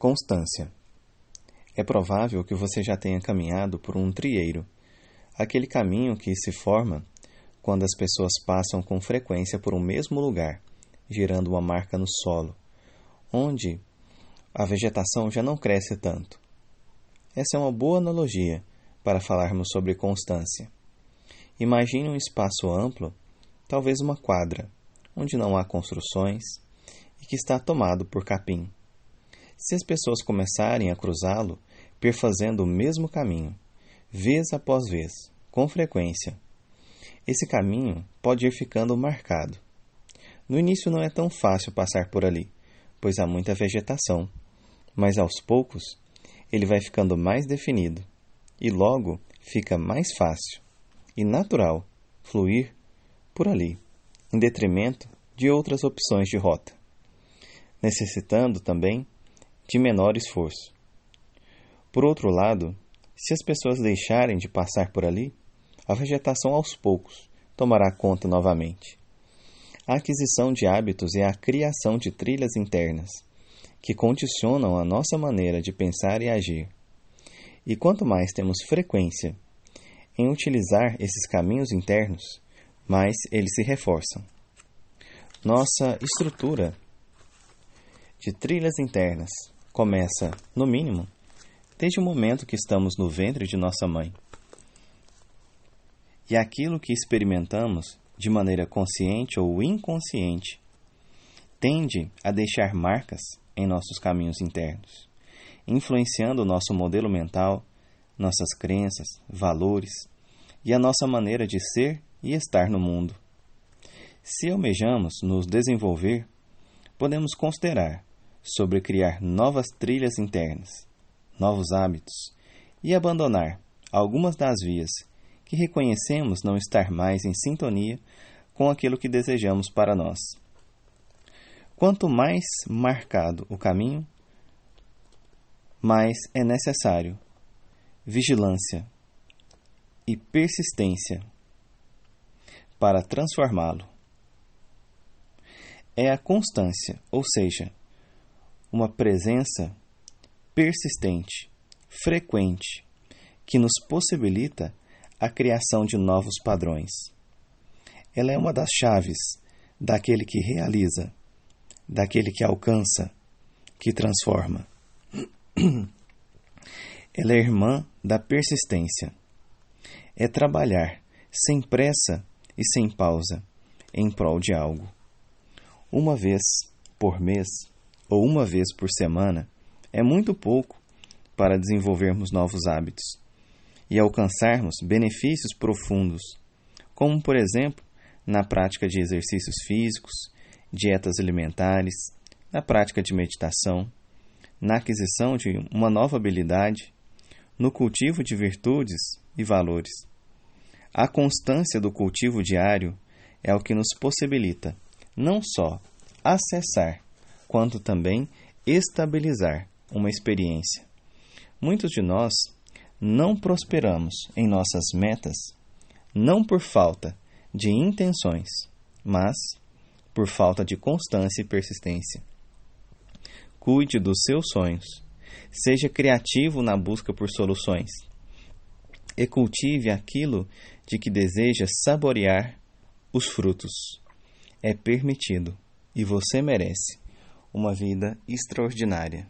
Constância. É provável que você já tenha caminhado por um trieiro, aquele caminho que se forma quando as pessoas passam com frequência por um mesmo lugar, gerando uma marca no solo, onde a vegetação já não cresce tanto. Essa é uma boa analogia para falarmos sobre constância. Imagine um espaço amplo, talvez uma quadra, onde não há construções e que está tomado por capim. Se as pessoas começarem a cruzá-lo, perfazendo o mesmo caminho, vez após vez, com frequência, esse caminho pode ir ficando marcado. No início não é tão fácil passar por ali, pois há muita vegetação, mas aos poucos ele vai ficando mais definido e logo fica mais fácil e natural fluir por ali, em detrimento de outras opções de rota, necessitando também de menor esforço. Por outro lado, se as pessoas deixarem de passar por ali, a vegetação aos poucos tomará conta novamente. A aquisição de hábitos é a criação de trilhas internas, que condicionam a nossa maneira de pensar e agir. E quanto mais temos frequência em utilizar esses caminhos internos, mais eles se reforçam. Nossa estrutura de trilhas internas começa, no mínimo, desde o momento que estamos no ventre de nossa mãe. E aquilo que experimentamos de maneira consciente ou inconsciente tende a deixar marcas em nossos caminhos internos, influenciando o nosso modelo mental, nossas crenças, valores e a nossa maneira de ser e estar no mundo. Se almejamos nos desenvolver, podemos considerar sobre criar novas trilhas internas, novos hábitos e abandonar algumas das vias que reconhecemos não estar mais em sintonia com aquilo que desejamos para nós. Quanto mais marcado o caminho, mais é necessário vigilância e persistência para transformá-lo. É a constância, ou seja, uma presença persistente, frequente, que nos possibilita a criação de novos padrões. Ela é uma das chaves daquele que realiza, daquele que alcança, que transforma. Ela é irmã da persistência. É trabalhar sem pressa e sem pausa em prol de algo. Uma vez por mês ou uma vez por semana é muito pouco para desenvolvermos novos hábitos e alcançarmos benefícios profundos, como, por exemplo, na prática de exercícios físicos, dietas alimentares, na prática de meditação, na aquisição de uma nova habilidade, no cultivo de virtudes e valores. A constância do cultivo diário é o que nos possibilita não só acessar quanto também estabilizar uma experiência. Muitos de nós não prosperamos em nossas metas não por falta de intenções, mas por falta de constância e persistência. Cuide dos seus sonhos. Seja criativo na busca por soluções. E cultive aquilo de que deseja saborear os frutos. É permitido e você merece uma vida extraordinária.